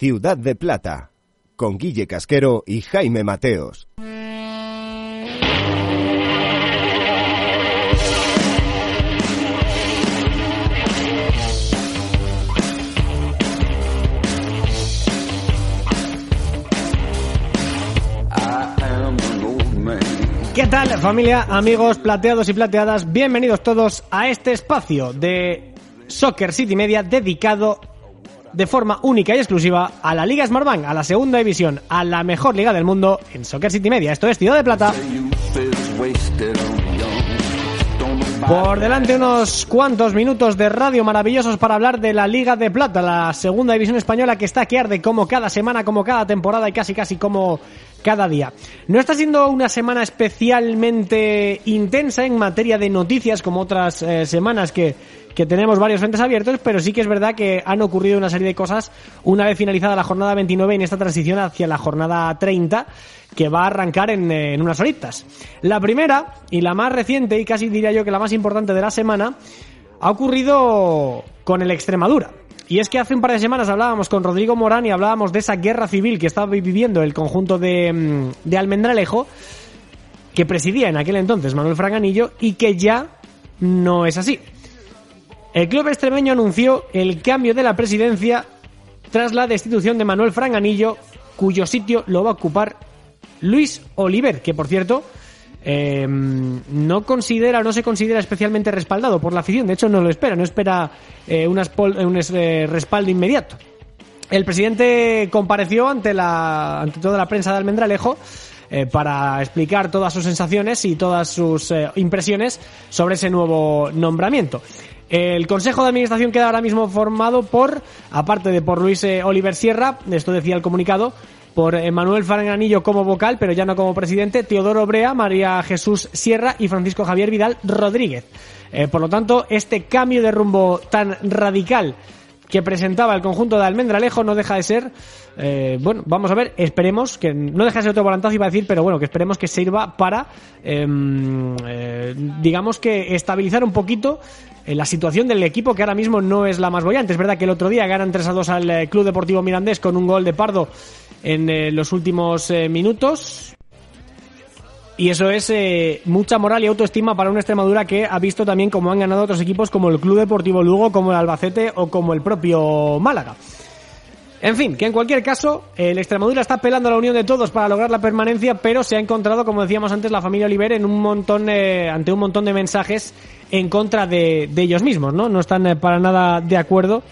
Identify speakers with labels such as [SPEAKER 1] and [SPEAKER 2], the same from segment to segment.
[SPEAKER 1] Ciudad de Plata, con Guille Casquero y Jaime Mateos.
[SPEAKER 2] ¿Qué tal familia, amigos plateados y plateadas? Bienvenidos todos a este espacio de Soccer City Media dedicado de forma única y exclusiva a la Liga Smartbank, a la segunda división, a la mejor liga del mundo en Soccer City Media. Esto es Ciudad de Plata. Por delante unos cuantos minutos de radio maravillosos para hablar de la Liga de Plata, la segunda división española que está que arde como cada semana, como cada temporada y casi casi como cada día. No está siendo una semana especialmente intensa en materia de noticias como otras eh, semanas que, que tenemos varios frentes abiertos, pero sí que es verdad que han ocurrido una serie de cosas una vez finalizada la jornada 29 en esta transición hacia la jornada 30 que va a arrancar en, eh, en unas horitas. La primera y la más reciente y casi diría yo que la más importante de la semana ha ocurrido con el Extremadura. Y es que hace un par de semanas hablábamos con Rodrigo Morán y hablábamos de esa guerra civil que estaba viviendo el conjunto de, mm, de Almendralejo, que presidía en aquel entonces Manuel Franganillo y que ya no es así. El club extremeño anunció el cambio de la presidencia tras la destitución de Manuel Franganillo, cuyo sitio lo va a ocupar Luis Oliver, que por cierto eh, no considera no se considera especialmente respaldado por la afición, de hecho no lo espera, no espera eh, un, eh, respaldo inmediato. El presidente compareció ante la ante toda la prensa de Almendralejo eh, para explicar todas sus sensaciones y todas sus impresiones sobre ese nuevo nombramiento. El Consejo de Administración queda ahora mismo formado por, aparte de por Luis Oliver Sierra, esto decía el comunicado, por Manuel Franganillo como vocal, pero ya no como presidente, Teodoro Brea, María Jesús Sierra y Francisco Javier Vidal Rodríguez. Eh, por lo tanto, este cambio de rumbo tan radical que presentaba el conjunto de Almendralejo no deja de ser, eh, bueno, vamos a ver, esperemos que no deja de ser otro volantazo iba a decir, pero bueno, que esperemos que sirva para, em, eh, digamos que estabilizar un poquito la situación del equipo que ahora mismo no es la más bollante. Es verdad que el otro día ganan 3 a 2 al Club Deportivo Mirandés con un gol de Pardo en eh, los últimos eh, minutos. Y eso es eh, mucha moral y autoestima para una Extremadura que ha visto también cómo han ganado otros equipos como el Club Deportivo Lugo, como el Albacete o como el propio Málaga. En fin, que en cualquier caso, el Extremadura está apelando a la unión de todos para lograr la permanencia, pero se ha encontrado, como decíamos antes, la familia Oliver en un montón, eh, ante un montón de mensajes en contra de, de ellos mismos, ¿no? No están eh, para nada de acuerdo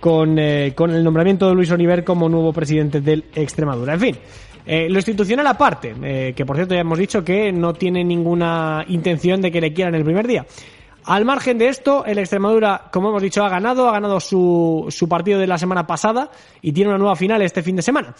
[SPEAKER 2] con, eh, con el nombramiento de Luis Oliver como nuevo presidente del Extremadura. En fin, eh, lo institucional aparte, eh, que por cierto ya hemos dicho que no tiene ninguna intención de que le quieran el primer día. Al margen de esto, el Extremadura, como hemos dicho, ha ganado, ha ganado su, su partido de la semana pasada y tiene una nueva final este fin de semana.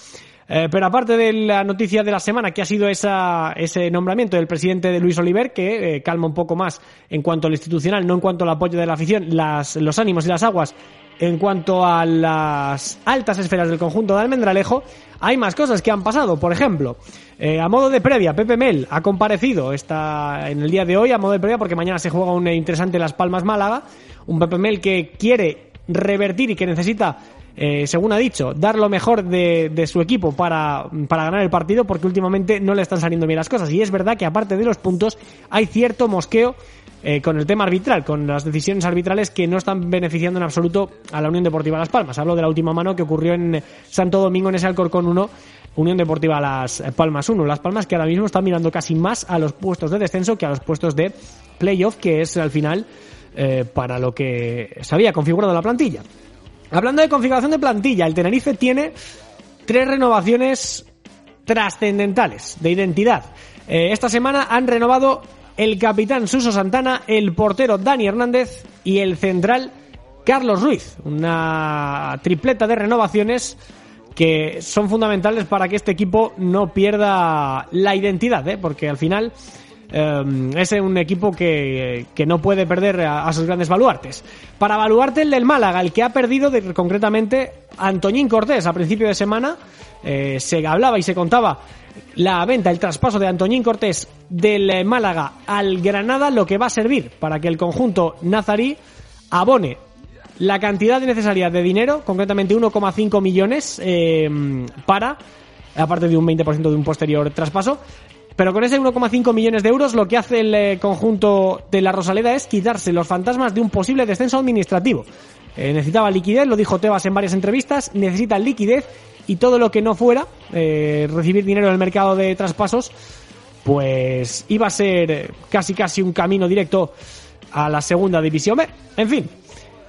[SPEAKER 2] Eh, pero aparte de la noticia de la semana, que ha sido esa, ese nombramiento del presidente de Luis Oliver, que eh, calma un poco más en cuanto a lo institucional, no en cuanto al apoyo de la afición, las, los ánimos y las aguas, en cuanto a las altas esferas del conjunto de Almendralejo, hay más cosas que han pasado. Por ejemplo, eh, a modo de previa, Pepe Mel ha comparecido esta, en el día de hoy, a modo de previa, porque mañana se juega un interesante Las Palmas Málaga. Un Pepe Mel que quiere revertir y que necesita, eh, según ha dicho, dar lo mejor de, de su equipo para, para ganar el partido, porque últimamente no le están saliendo bien las cosas. Y es verdad que, aparte de los puntos, hay cierto mosqueo eh, con el tema arbitral, con las decisiones arbitrales que no están beneficiando en absoluto a la Unión Deportiva Las Palmas. Hablo de la última mano que ocurrió en Santo Domingo en ese Alcorcón 1, Unión Deportiva Las Palmas 1. Las Palmas que ahora mismo están mirando casi más a los puestos de descenso que a los puestos de playoff, que es al final eh, para lo que se había configurado la plantilla. Hablando de configuración de plantilla, el Tenerife tiene tres renovaciones trascendentales de identidad. Eh, esta semana han renovado el capitán Suso Santana, el portero Dani Hernández y el central Carlos Ruiz. Una tripleta de renovaciones que son fundamentales para que este equipo no pierda la identidad, ¿eh? porque al final eh, es un equipo que, que no puede perder a, sus grandes baluartes. Para baluarte el del Málaga, el que ha perdido concretamente Antoñín Cortés a principio de semana, eh, se hablaba y se contaba la venta, el traspaso de Antoñín Cortés del Málaga al Granada, lo que va a servir para que el conjunto nazarí abone la cantidad necesaria de dinero, concretamente 1,5 millones eh, para, aparte de un 20% de un posterior traspaso, pero con ese 1,5 millones de euros lo que hace el eh, conjunto de la Rosaleda es quitarse los fantasmas de un posible descenso administrativo. Eh, necesitaba liquidez, lo dijo Tebas en varias entrevistas, necesita liquidez y todo lo que no fuera eh, recibir dinero en el mercado de traspasos, pues iba a ser casi casi un camino directo a la segunda división B. En fin,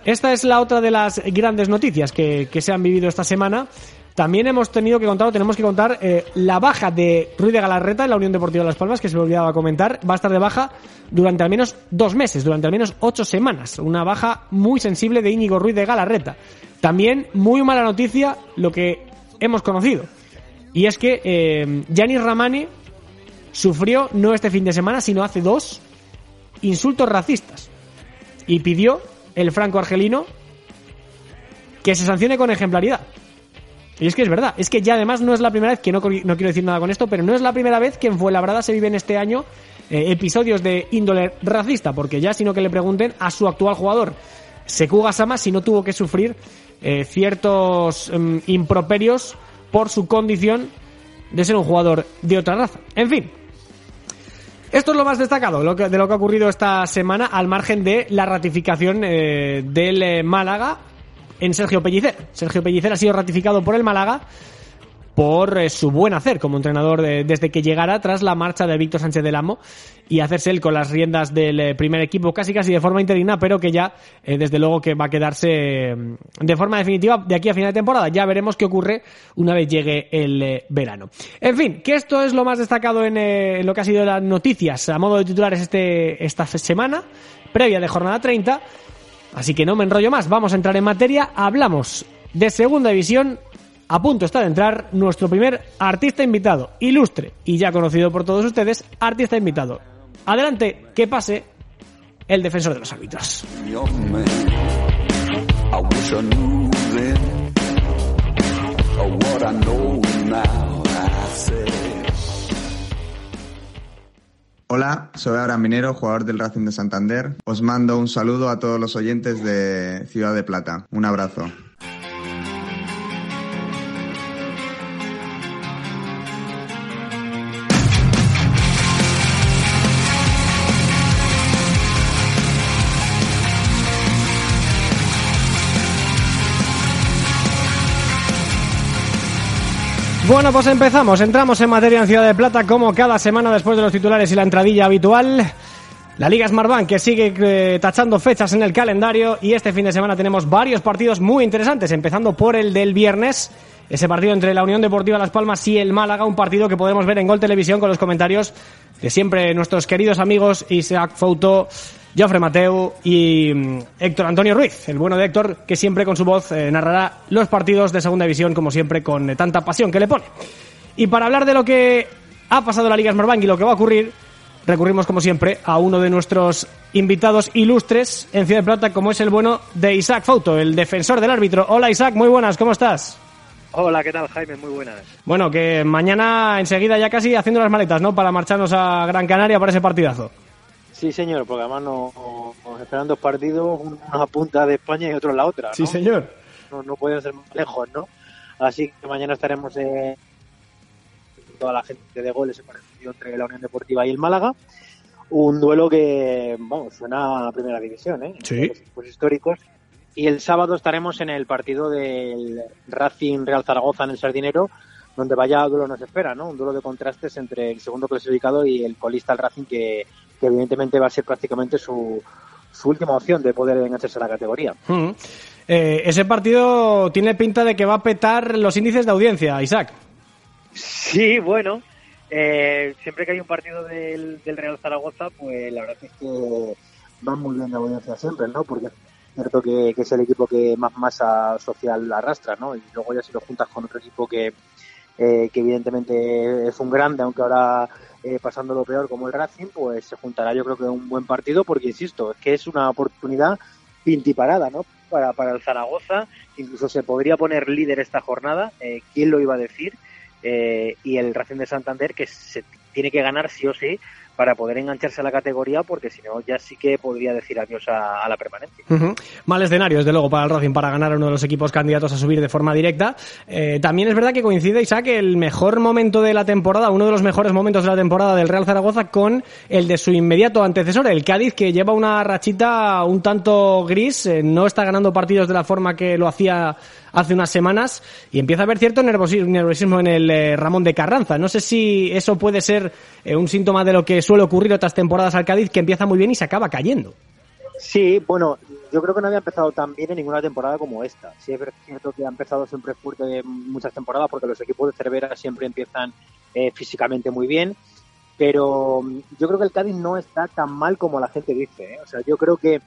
[SPEAKER 2] esta es la otra de las grandes noticias que, que se han vivido esta semana. También hemos tenido que contar, o tenemos que contar, eh, la baja de Ruiz de Galarreta en la Unión Deportiva de Las Palmas, que se me olvidaba comentar. Va a estar de baja durante al menos dos meses, durante al menos ocho semanas. Una baja muy sensible de Íñigo Ruiz de Galarreta. También muy mala noticia lo que hemos conocido. Y es que eh, Gianni Ramani sufrió, no este fin de semana, sino hace dos, insultos racistas. Y pidió el franco argelino que se sancione con ejemplaridad. Y es que es verdad, es que ya además no es la primera vez, que no, no quiero decir nada con esto, pero no es la primera vez que en Fuenlabrada se viven este año eh, episodios de índole racista, porque ya sino que le pregunten a su actual jugador, Sekuga Sama, si no tuvo que sufrir eh, ciertos eh, improperios por su condición de ser un jugador de otra raza. En fin, esto es lo más destacado de lo que ha ocurrido esta semana, al margen de la ratificación eh, del eh, Málaga en Sergio Pellicer. Sergio Pellicer ha sido ratificado por el Málaga por eh, su buen hacer como entrenador de, desde que llegara tras la marcha de Víctor Sánchez del Amo y hacerse él con las riendas del eh, primer equipo casi casi de forma interina, pero que ya eh, desde luego que va a quedarse mm, de forma definitiva de aquí a final de temporada. Ya veremos qué ocurre una vez llegue el verano. En fin, que esto es lo más destacado en, en, lo que ha sido las noticias a modo de titulares este, esta semana, previa de jornada 30. Así que no me enrollo más, vamos a entrar en materia. Hablamos de segunda división a punto está de entrar nuestro primer artista invitado, ilustre y ya conocido por todos ustedes, artista invitado. Adelante, que pase el defensor de los árbitros.
[SPEAKER 3] Hola, soy Abraham Minero, jugador del Racing de Santander. Os mando un saludo a todos los oyentes de Ciudad de Plata. Un abrazo.
[SPEAKER 2] Bueno, pues empezamos. Entramos en materia en Ciudad de Plata como cada semana después de los titulares y la entradilla habitual. La Liga Smartbank que sigue eh, tachando fechas en el calendario y este fin de semana tenemos varios partidos muy interesantes, empezando por el del viernes, ese partido entre la Unión Deportiva Las Palmas y el Málaga, un partido que podemos ver en Gol Televisión con los comentarios de siempre nuestros queridos amigos Isaac Fouto, Jofre Mateu y mm, Héctor Antonio Ruiz, el bueno de Héctor, que siempre con su voz eh, narrará los partidos de segunda división, como siempre, con eh, tanta pasión que le pone. Y para hablar de lo que ha pasado en la Liga Smartbank y lo que va a ocurrir, recurrimos, como siempre, a uno de nuestros invitados ilustres en Ciudad de Plata, como es el bueno de Isaac Fauto, el defensor del árbitro. Hola Isaac, muy buenas, ¿cómo estás?
[SPEAKER 4] Hola, ¿qué tal Jaime? Muy buenas.
[SPEAKER 2] Bueno, que mañana enseguida ya casi haciendo las maletas, ¿no? Para marcharnos a Gran Canaria para ese partidazo.
[SPEAKER 4] Sí, señor, porque además nos, nos esperan dos partidos, uno a punta de España y otro en la otra. ¿no?
[SPEAKER 2] Sí, señor.
[SPEAKER 4] No, no pueden ser más lejos, ¿no? Así que mañana estaremos en toda la gente de goles ese partido entre la Unión Deportiva y el Málaga. Un duelo que, vamos, suena a primera división, ¿eh?
[SPEAKER 2] Sí.
[SPEAKER 4] Pues históricos. Y el sábado estaremos en el partido del Racing Real Zaragoza en el Sardinero, donde vaya duelo nos espera, ¿no? Un duelo de contrastes entre el segundo clasificado y el colista el Racing, que, que evidentemente va a ser prácticamente su, su última opción de poder engancharse a la categoría.
[SPEAKER 2] Mm. Eh, ese partido tiene pinta de que va a petar los índices de audiencia, Isaac.
[SPEAKER 4] Sí, bueno, eh, siempre que hay un partido del, del, Real Zaragoza, pues la verdad es que va muy bien la audiencia siempre, ¿no? Porque cierto que, que es el equipo que más masa social arrastra, ¿no? Y luego ya si lo juntas con otro equipo que, eh, que evidentemente es un grande, aunque ahora eh, pasando lo peor como el Racing, pues se juntará yo creo que un buen partido, porque insisto, es que es una oportunidad pintiparada, ¿no? Para, para el Zaragoza, incluso se podría poner líder esta jornada, eh, ¿quién lo iba a decir? Eh, y el Racing de Santander que se tiene que ganar sí o sí para poder engancharse a la categoría, porque si no, ya sí que podría decir adiós a, la permanencia.
[SPEAKER 2] Mal escenario, desde luego, para el Racing para ganar a uno de los equipos candidatos a subir de forma directa. Eh, también es verdad que coincide, Isaac, el mejor momento de la temporada, uno de los mejores momentos de la temporada del Real Zaragoza con el de su inmediato antecesor, el Cádiz, que lleva una rachita un tanto gris, eh, no está ganando partidos de la forma que lo hacía hace unas semanas y empieza a haber cierto nerviosismo en el eh, Ramón de Carranza. No sé si eso puede ser eh, un síntoma de lo que suele ocurrir otras temporadas al Cádiz, que empieza muy bien y se acaba cayendo.
[SPEAKER 4] Sí, bueno, yo creo que no había empezado tan bien en ninguna temporada como esta. Sí es cierto que ha empezado siempre fuerte en muchas temporadas porque los equipos de Cervera siempre empiezan eh, físicamente muy bien, pero mm, yo creo que el Cádiz no está tan mal como la gente dice. O sea, yo creo que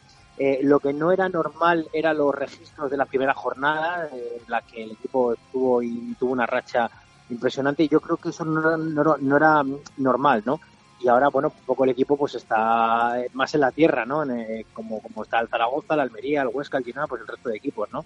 [SPEAKER 4] eh, lo que no era normal eran los registros de la primera jornada, eh, en la que el equipo estuvo y tuvo una racha impresionante, y yo creo que eso no era, no era- no era normal, ¿no? y ahora bueno poco el equipo pues está más en la tierra no En, eh, como como está el Zaragoza el Almería el Huesca el Girona pues el resto de equipos no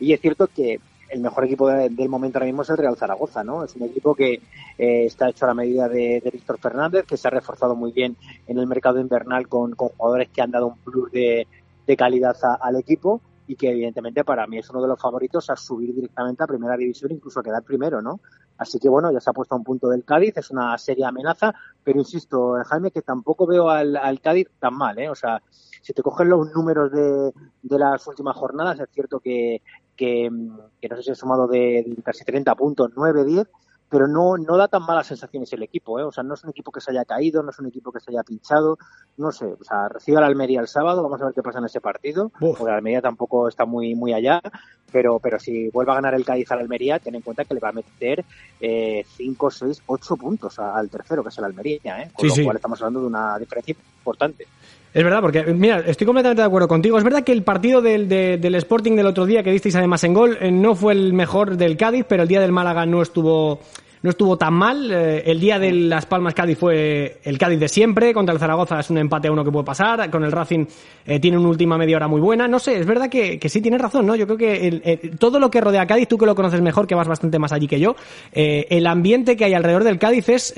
[SPEAKER 4] y es cierto que el mejor equipo de- del momento ahora mismo es el Real Zaragoza no es un equipo que eh, está hecho a la medida de, de Víctor Fernández que se ha reforzado muy bien en el mercado invernal con, con jugadores que han dado un plus de, de calidad a- al equipo y que evidentemente para mí es uno de los favoritos a subir directamente a primera división, incluso a quedar primero, ¿no? Así que bueno, ya se ha puesto a un punto del Cádiz, es una seria amenaza, pero insisto, eh, Jaime, que tampoco veo al, al Cádiz tan mal, ¿eh? O sea, si te coges los números de, de las últimas jornadas, es cierto que, que, mm, que no sé si ha sumado de, de casi 30 puntos, 9, 10, pero no, no da tan malas sensaciones el equipo, ¿eh? O sea, no es un equipo que se haya caído, no es un equipo que se haya pinchado, no sé, o sea, recibe al Almería el sábado, vamos a ver qué pasa en ese partido,
[SPEAKER 2] Uf.
[SPEAKER 4] porque Almería tampoco está muy, muy allá, pero, pero si vuelve a ganar el Cádiz al Almería, ten en cuenta que le va a meter 5, 6, 8 puntos al tercero, que es el Almería, ¿eh? Con
[SPEAKER 2] Sí,
[SPEAKER 4] lo
[SPEAKER 2] sí.
[SPEAKER 4] cual estamos hablando de una diferencia importante.
[SPEAKER 2] Es verdad, porque, mira, estoy completamente de acuerdo contigo. Es verdad que el partido del, de- del Sporting del otro día que disteis además en gol eh, no fue el mejor del Cádiz, pero el día del Málaga no estuvo no estuvo tan mal. Eh, el día de Las Palmas Cádiz fue el Cádiz de siempre. Contra el Zaragoza es un empate a uno que puede pasar. Con el Racing eh, tiene una última media hora muy buena. No sé, es verdad que, que sí tienes razón, ¿no? Yo creo que el- todo lo que rodea Cádiz, tú que lo conoces mejor, que vas bastante más allí que yo, eh, el ambiente que hay alrededor del Cádiz es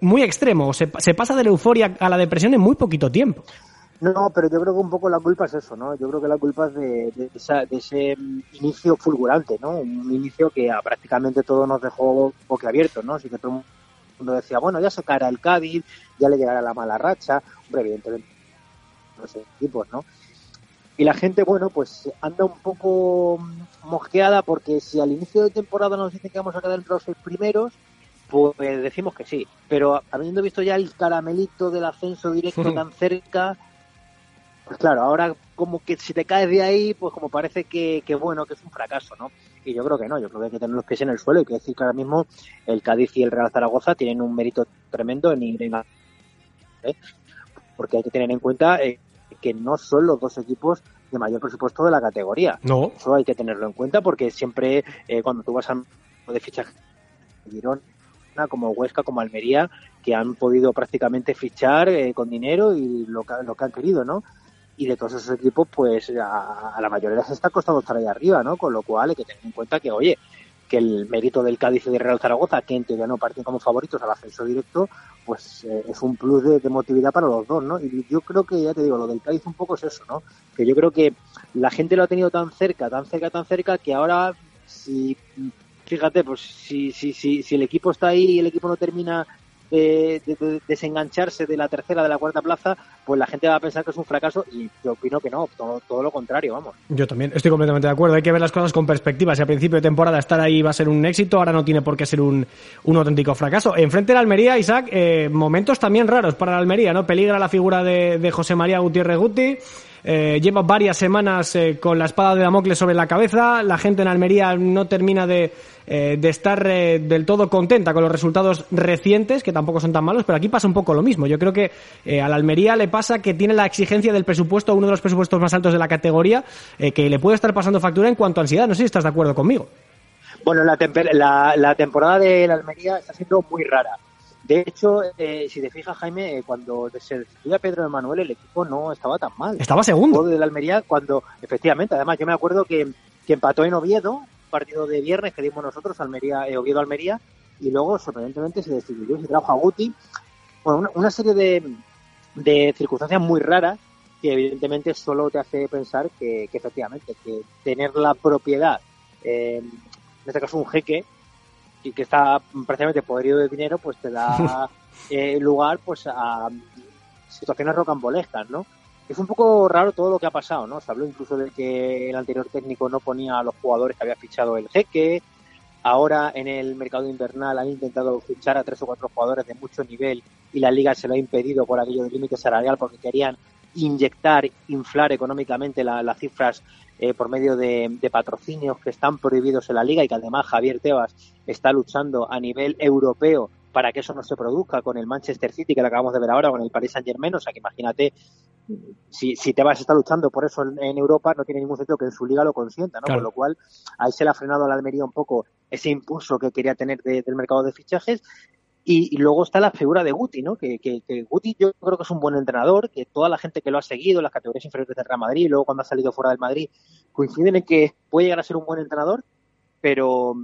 [SPEAKER 2] muy extremo. Se, se pasa de la euforia a la depresión en muy poquito tiempo.
[SPEAKER 4] No, pero yo creo que un poco la culpa es eso, ¿no? Yo creo que la culpa es de, de esa- de ese inicio fulgurante, ¿no? Un inicio que a prácticamente todo nos dejó boquiabiertos, ¿no? Así que todo el mundo decía, bueno, ya se caerá el Cádiz, ya le llegará la mala racha, hombre, evidentemente los equipos, ¿no? Y la gente, bueno, pues anda un poco mosqueada porque si al inicio de temporada nos dicen que vamos a quedar entre los seis primeros, pues decimos que sí. Pero habiendo visto ya el caramelito del ascenso directo tan cerca, pues claro, ahora como que si te caes de ahí, pues como parece que, que bueno, que es un fracaso, ¿no? Y yo creo que no, yo creo que hay que tener los pies en el suelo y que decir que ahora mismo el Cádiz y el Real Zaragoza tienen un mérito tremendo en ir en la- ¿eh? porque hay que tener en cuenta eh, que no son los dos equipos de mayor presupuesto de la categoría.
[SPEAKER 2] No.
[SPEAKER 4] Eso hay que tenerlo en cuenta porque siempre eh, cuando tú vas a de fichaje Girona, como Huesca, como Almería, que han podido prácticamente fichar eh, con dinero y lo que, lo que han querido, ¿no? Y de todos esos equipos, pues a, la mayoría les está costando estar ahí arriba, ¿no? Con lo cual hay que tener en cuenta que, oye, que el mérito del Cádiz y del Real Zaragoza, que en teoría no parten como favoritos al ascenso directo, pues eh, es un plus de, de motividad para los dos, ¿no? Y yo creo que, ya te digo, lo del Cádiz un poco es eso, ¿no? Que yo creo que la gente lo ha tenido tan cerca, tan cerca, tan cerca, que ahora, si, fíjate, pues si, si, si, si el equipo está ahí y el equipo no termina de, de- de desengancharse de la tercera, de la cuarta plaza, pues la gente va a pensar que es un fracaso y yo opino que no, todo, todo lo contrario, vamos.
[SPEAKER 2] Yo también estoy completamente de acuerdo. Hay que ver las cosas con perspectiva. Si a principio de temporada estar ahí va a ser un éxito, ahora no tiene por qué ser un, un auténtico fracaso. Enfrente de la Almería, Isaac, eh, momentos también raros para la Almería, ¿no? Peligra la figura de, de José María Gutiérrez Guti. Eh, lleva varias semanas eh, con la espada de Damocles sobre la cabeza. La gente en Almería no termina de, eh, estar eh, del todo contenta con los resultados recientes, que tampoco son tan malos, pero aquí pasa un poco lo mismo. Yo creo que a la Almería le pasa que tiene la exigencia del presupuesto, uno de los presupuestos más altos de la categoría, que le puede estar pasando factura en cuanto a ansiedad. No sé si estás de acuerdo conmigo.
[SPEAKER 4] Bueno, la, la, la temporada de la Almería está siendo muy rara. De hecho, eh, si te fijas, Jaime, eh, cuando se destituyó a Pedro Emanuel, el equipo no estaba tan mal.
[SPEAKER 2] Estaba
[SPEAKER 4] El
[SPEAKER 2] segundo.
[SPEAKER 4] juego de la Almería, cuando, efectivamente, además, yo me acuerdo que, que empató en Oviedo, partido de viernes que dimos nosotros, Almería, eh, Oviedo-Almería, y luego, sorprendentemente, se destituyó, se trajo a Guti. Bueno, una, una serie de, de circunstancias muy raras que, evidentemente, solo te hace pensar que, que efectivamente, que tener la propiedad, eh, en este caso un jeque, y que está prácticamente podrido de dinero, pues te da eh, lugar pues a situaciones rocambolescas, ¿no? Es un poco raro todo lo que ha pasado, ¿no? Se habló incluso de que el anterior técnico no ponía a los jugadores que había fichado el jeque. Ahora en el mercado invernal han intentado fichar a tres o cuatro jugadores de mucho nivel y la liga se lo ha impedido por aquello del límite salarial porque querían inyectar, inflar económicamente la- las cifras eh, por medio de, de patrocinios que están prohibidos en la liga y que además Javier Tebas está luchando a nivel europeo para que eso no se produzca con el Manchester City que lo acabamos de ver ahora con el Paris Saint Germain, o sea que imagínate si, si Tebas está luchando por eso en, en Europa no tiene ningún sentido que en su liga lo consienta, ¿no?
[SPEAKER 2] Claro.
[SPEAKER 4] Con lo cual ahí se le ha frenado a la Almería un poco ese impulso que quería tener de- del mercado de fichajes y, luego está la figura de Guti, ¿no? Que, que, que Guti yo creo que es un buen entrenador, que toda la gente que lo ha seguido las categorías inferiores del Real Madrid luego cuando ha salido fuera del Madrid coinciden en que puede llegar a ser un buen entrenador, pero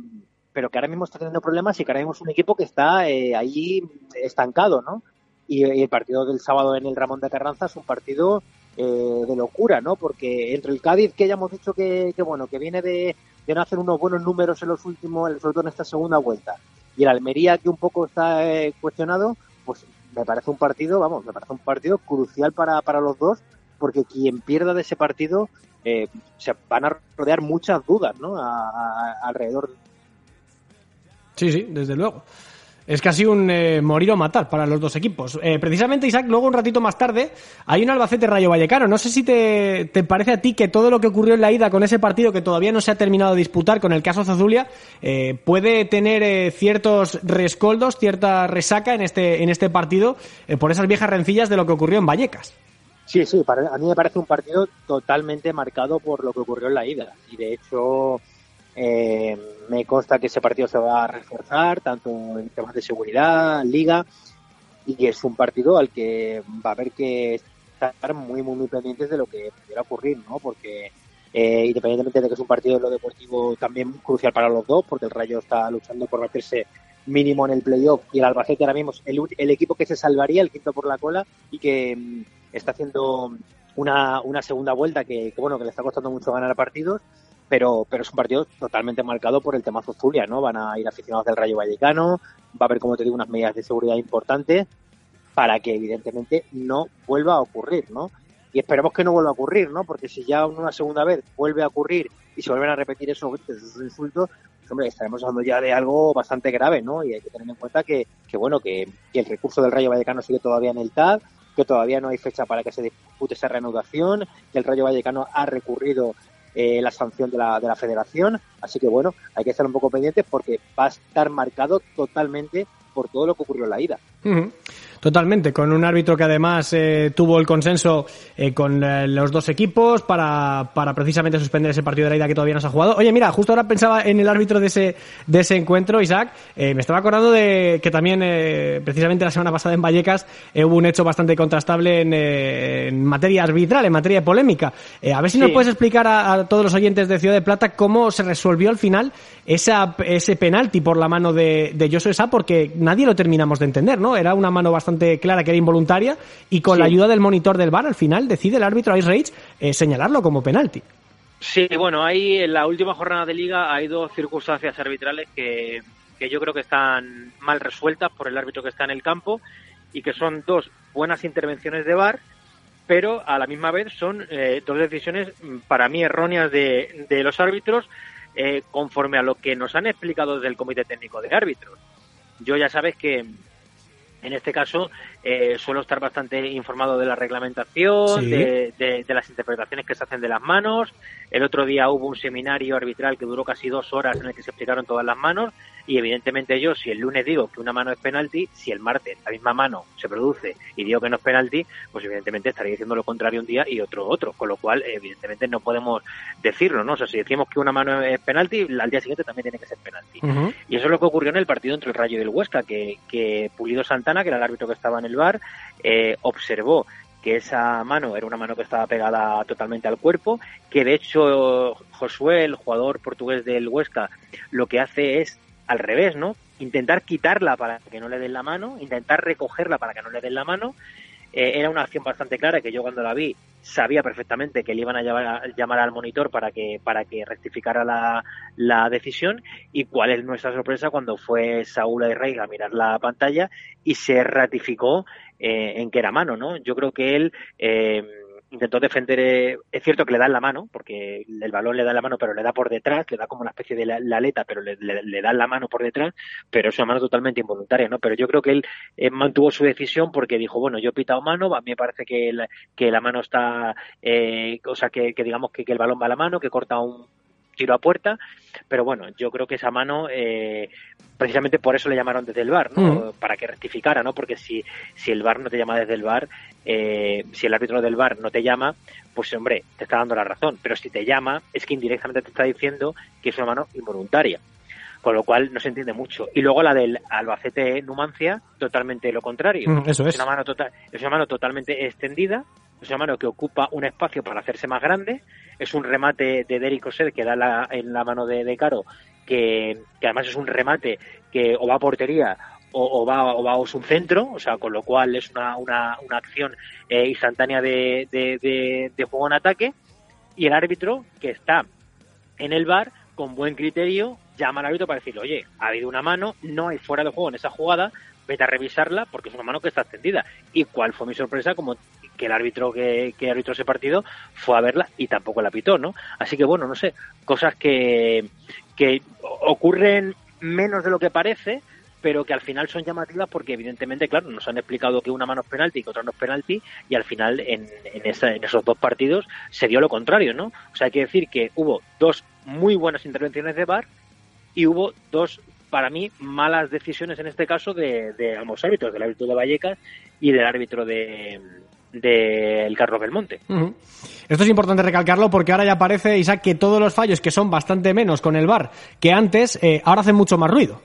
[SPEAKER 4] pero que ahora mismo está teniendo problemas y que ahora mismo es un equipo que está eh, ahí estancado, ¿no? Y, y el partido del sábado en el Ramón de Carranza es un partido eh, de locura, ¿no? Porque entre el Cádiz, que ya hemos dicho que, que bueno, que viene de, de no hacer unos buenos números en los últimos, sobre todo en esta segunda vuelta, y el Almería, que un poco está eh, cuestionado, pues me parece un partido, vamos, me parece un partido crucial para, para los dos, porque quien pierda de ese partido eh, se van a rodear muchas dudas, ¿no? Alrededor
[SPEAKER 2] Sí, sí, desde luego. Es casi un eh, morir o matar para los dos equipos. Eh, precisamente, Isaac, luego un ratito más tarde hay un Albacete Rayo Vallecano. No sé si te, te parece a ti que todo lo que ocurrió en la ida con ese partido que todavía no se ha terminado de disputar con el caso Zazulia eh, puede tener eh, ciertos rescoldos, cierta resaca en este, en este partido eh, por esas viejas rencillas de lo que ocurrió en Vallecas.
[SPEAKER 4] Sí, sí, a mí me parece un partido totalmente marcado por lo que ocurrió en la ida. Y de hecho, eh, me consta que ese partido se va a reforzar, tanto en temas de seguridad, liga, y es un partido al que va a haber que estar muy, muy, muy pendientes de lo que pudiera ocurrir, ¿no? Porque eh, independientemente de que es un partido de lo deportivo también crucial para los dos, porque el Rayo está luchando por meterse mínimo en el playoff y el Albacete ahora mismo es el, el equipo que se salvaría, el quinto por la cola y que mm, está haciendo una, una segunda vuelta que, que, bueno que le está costando mucho ganar partidos pero pero es un partido totalmente marcado por el tema Zulia no van a ir aficionados del Rayo Vallecano va a haber como te digo unas medidas de seguridad importantes para que evidentemente no vuelva a ocurrir no y esperemos que no vuelva a ocurrir no porque si ya una segunda vez vuelve a ocurrir y se vuelven a repetir esos esos insultos pues, hombre estaremos hablando ya de algo bastante grave no y hay que tener en cuenta que, que bueno que, que el recurso del Rayo Vallecano sigue todavía en el TAD que todavía no hay fecha para que se dispute esa reanudación, que el Rayo Vallecano ha recurrido eh, la sanción de la, de la federación, así que bueno, hay que estar un poco pendientes porque va a estar marcado totalmente por todo lo que ocurrió en la ida.
[SPEAKER 2] Totalmente, con un árbitro que además eh, tuvo el consenso eh, con eh, los dos equipos para, para precisamente suspender ese partido de la ida que todavía no se ha jugado. Oye, mira, justo ahora pensaba en el árbitro de ese, de ese encuentro, Isaac. Eh, me estaba acordando de que también, eh, precisamente la semana pasada en Vallecas, hubo un hecho bastante contrastable en, en materia arbitral, en materia de polémica. A ver si nos puedes explicar a, a todos los oyentes de Ciudad de Plata cómo se resolvió al final esa, ese penalti por la mano de, de Josué Sá, porque nadie lo terminamos de entender, ¿no? Era una mano bastante clara que era involuntaria y con
[SPEAKER 4] Sí.
[SPEAKER 2] la ayuda del monitor del VAR al final decide el árbitro Ice Rage eh, señalarlo como penalti.
[SPEAKER 5] Sí, bueno, ahí en la última jornada de liga hay dos circunstancias arbitrales que, que yo creo que están mal resueltas por el árbitro que está en el campo y que son dos buenas intervenciones de VAR, pero a la misma vez son eh, dos decisiones mm, para mí erróneas de, de los árbitros eh, conforme a lo que nos han explicado desde el Comité Técnico de Árbitros. Yo ya sabes que
[SPEAKER 4] en este caso eh, suelo estar bastante informado de la reglamentación,
[SPEAKER 2] Sí.
[SPEAKER 4] de, de- de las interpretaciones que se hacen de las manos. El otro día hubo un seminario arbitral que duró casi dos horas en el que se explicaron todas las manos y evidentemente yo si el lunes digo que una mano es penalti, si el martes la misma mano se produce y digo que no es penalti, pues evidentemente estaría diciendo lo contrario un día y otro otro, con lo cual evidentemente no podemos decirlo, ¿no? O sea, si decimos que una mano es penalti, al día siguiente también tiene que ser penalti. Y eso es lo que ocurrió en el partido entre el Rayo y el Huesca, que, que Pulido Santana, que era el árbitro que estaba en el eh, observó que esa mano era una mano que estaba pegada totalmente al cuerpo, que de hecho Josué, el jugador portugués del Huesca, lo que hace es al revés, ¿no? Intentar quitarla para que no le den la mano, intentar recogerla para que no le den la mano. Eh, era una acción bastante clara que yo cuando la vi sabía perfectamente que le iban a llamar, llamar al monitor para que para que rectificara la, la decisión y cuál es nuestra sorpresa cuando fue Saúl Rey a mirar la pantalla y se ratificó eh, en que era mano, ¿no? Yo creo que él eh, intentó defender, eh, es cierto que le da la mano, porque el balón le da la mano, pero le da por detrás, le da como una especie de la, la aleta, pero le, le, da la mano por detrás, pero es una mano totalmente involuntaria, ¿no? Pero yo creo que él eh, mantuvo su decisión porque dijo, bueno, yo he pitado mano, a mí me parece que la, que la mano está, eh, o sea, que, que digamos que, que el balón va a la mano, que corta un tiro a puerta, pero bueno, yo creo que esa mano, eh, precisamente por eso le llamaron desde el bar, ¿no? Para que rectificara, ¿no? Porque si, si el bar no te llama desde el bar, eh, si el árbitro del bar no te llama, pues hombre, te está dando la razón, pero si te llama, es que indirectamente te está diciendo que es una mano involuntaria. Con lo cual no se entiende mucho. Y luego la del Albacete Numancia, totalmente lo contrario.
[SPEAKER 2] Mm, eso es.
[SPEAKER 4] una mano total, es una mano totalmente extendida, una mano que ocupa un espacio para hacerse más grande, es un remate de Derek Osed que da la- en la mano de, Caro, que, además es un remate que o va a portería o, o va o va a un centro, o sea, con lo cual es una, una, una acción eh, instantánea de- de juego en ataque, y el árbitro que está en el bar con buen criterio llama al árbitro para decirle, oye, ha habido una mano, no hay fuera de juego en esa jugada, vete a revisarla porque es una mano que está extendida. Y cuál fue mi sorpresa, como que el árbitro que, que arbitró ese partido fue a verla y tampoco la pitó, ¿no? Así que bueno, no sé, cosas que, que ocurren menos de lo que parece, pero que al final son llamativas porque evidentemente, claro, nos han explicado que una mano es penalti y que otra no es penalti y al final en, en, esa- en esos dos partidos se dio lo contrario, ¿no? O sea, hay que decir que hubo dos muy buenas intervenciones de VAR y hubo dos, para mí, malas decisiones en este caso de, de ambos árbitros, del árbitro de Vallecas y del árbitro de del Carlos Belmonte.
[SPEAKER 2] Ujú. Esto es importante recalcarlo porque ahora ya parece, Isaac, que todos los fallos que son bastante menos con el bar que antes, eh, ahora hacen mucho más ruido.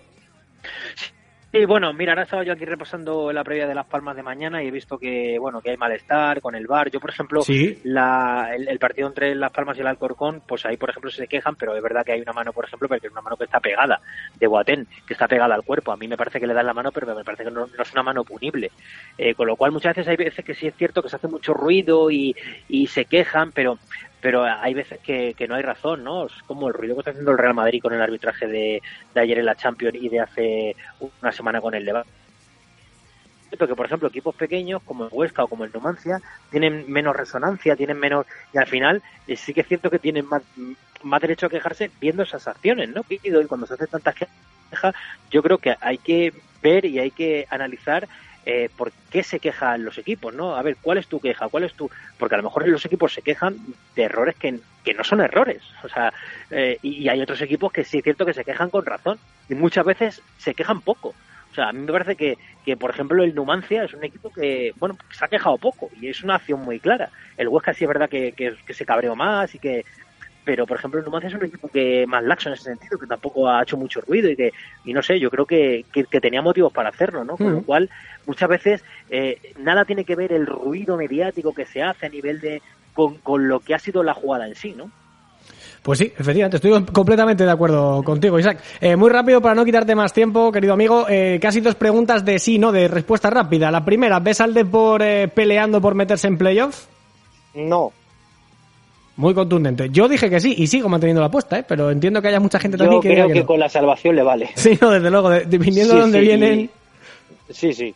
[SPEAKER 4] Sí, bueno, mira, ahora estaba yo aquí repasando la previa de Las Palmas de mañana y he visto que, bueno, que hay malestar con el VAR. Yo, por ejemplo,
[SPEAKER 2] Sí.
[SPEAKER 4] la, el, el partido entre Las Palmas y el Alcorcón, pues ahí, por ejemplo, se quejan, pero es verdad que hay una mano, por ejemplo, pero que es una mano que está pegada, de Boatén, que está pegada al cuerpo. A mí me parece que le dan la mano, pero me parece que no, no es una mano punible. Eh, con lo cual, muchas veces hay veces que sí es cierto que se hace mucho ruido y, y se quejan, pero pero hay veces que, que no hay razón, ¿no? Es como el ruido que está haciendo el Real Madrid con el arbitraje de, de ayer en la Champions y de hace una semana con el Levante. Porque, por ejemplo, equipos pequeños como el Huesca o como el Numancia tienen menos resonancia, tienen menos. Y al final, eh, sí que es cierto que tienen más, más derecho a quejarse viendo esas acciones, ¿no? Y cuando se hacen tantas quejas, yo creo que hay que ver y hay que analizar eh, por qué se quejan los equipos, ¿no? A ver, ¿cuál es tu queja? ¿Cuál es tu...? Porque a lo mejor los equipos se quejan de errores que, que no son errores. O sea, eh, y, hay otros equipos que sí es cierto que se quejan con razón. Y muchas veces se quejan poco. O sea, a mí me parece que, que, por ejemplo, el Numancia es un equipo que, bueno, se ha quejado poco y es una acción muy clara. El Huesca sí es verdad que, que, que se cabreó más y que, pero por ejemplo el Numancia es un equipo que más laxo en ese sentido, que tampoco ha hecho mucho ruido y que, y no sé, yo creo que, que, que tenía motivos para hacerlo, ¿no? Con
[SPEAKER 2] Mm.
[SPEAKER 4] lo cual, muchas veces eh, nada tiene que ver el ruido mediático que se hace a nivel de con, con lo que ha sido la jugada en sí, ¿no?
[SPEAKER 2] Pues sí, efectivamente, estoy completamente de acuerdo contigo, Isaac. Eh, muy rápido, para no quitarte más tiempo, querido amigo, eh, casi dos preguntas de sí, ¿no? De respuesta rápida. La primera, ¿ves al Depor eh, peleando por meterse en playoff?
[SPEAKER 6] No,
[SPEAKER 2] Muy contundente. Yo dije que sí y sigo manteniendo la apuesta, ¿eh? pero entiendo que haya mucha gente
[SPEAKER 6] yo
[SPEAKER 2] también que
[SPEAKER 6] creo que,
[SPEAKER 2] que no.
[SPEAKER 6] con la salvación le vale.
[SPEAKER 2] Sí, no, desde luego, de, de- viniendo
[SPEAKER 6] Sí,
[SPEAKER 2] de donde
[SPEAKER 6] sí,
[SPEAKER 2] vienen,
[SPEAKER 6] y- Sí, sí.